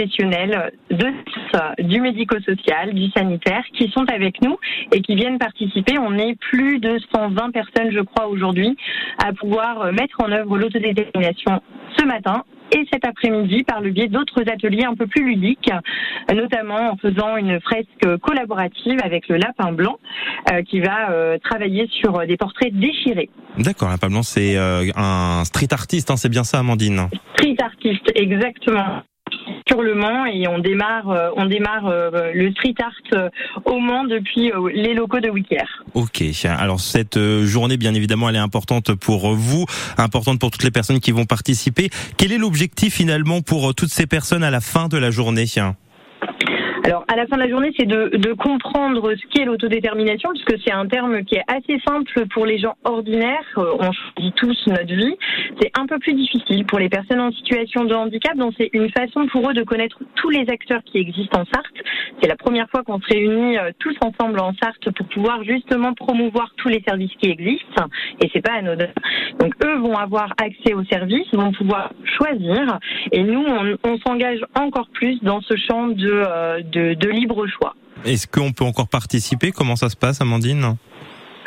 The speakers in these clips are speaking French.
professionnels de, du médico-social, du sanitaire qui sont avec nous et qui viennent participer. On est plus de 120 personnes, je crois, aujourd'hui à pouvoir mettre en œuvre l'autodétermination ce matin et cet après-midi par le biais d'autres ateliers un peu plus ludiques, notamment en faisant une fresque collaborative avec le Lapin Blanc euh, qui va euh, travailler sur des portraits déchirés. D'accord, Lapin Blanc c'est euh, un street artiste, hein, c'est bien ça Amandine? Street artiste, exactement sur le Mans et on démarre, euh, on démarre euh, le street art euh, au Mans depuis les locaux de Wicker. Ok, alors cette journée, bien évidemment, elle est importante pour vous, importante pour toutes les personnes qui vont participer. Quel est l'objectif finalement pour toutes ces personnes à la fin de la journée? Alors, à la fin de la journée, c'est de, de, comprendre ce qu'est l'autodétermination, puisque c'est un terme qui est assez simple pour les gens ordinaires. Euh, on choisit tous notre vie. C'est un peu plus difficile pour les personnes en situation de handicap, donc c'est une façon pour eux de connaître tous les acteurs qui existent en Sarthe. C'est la première fois qu'on se réunit euh, tous ensemble en Sarthe pour pouvoir justement promouvoir tous les services qui existent, et c'est pas anodin. Donc, eux vont avoir accès aux services, vont pouvoir choisir, et nous, on, on s'engage encore plus dans ce champ de, euh, de, libre choix. Est-ce qu'on peut encore participer? Comment ça se passe, Amandine?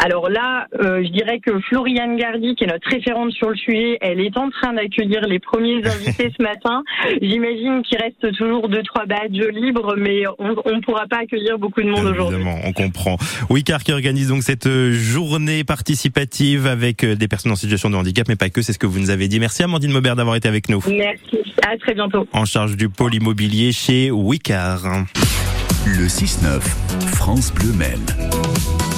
Alors là, euh, je dirais que Floriane Gardy, qui est notre référente sur le sujet, elle est en train d'accueillir les premiers invités ce matin. J'imagine qu'il reste toujours deux trois badges libres, mais on ne pourra pas accueillir beaucoup de monde aujourd'hui. Évidemment, on comprend. Wicard qui organise donc cette journée participative avec des personnes en situation de handicap, mais pas que. C'est ce que vous nous avez dit. Merci Amandine Maubert d'avoir été avec nous. Merci. À très bientôt. En charge du pôle immobilier chez Wicard. Le 6-9, France Bleu Maine.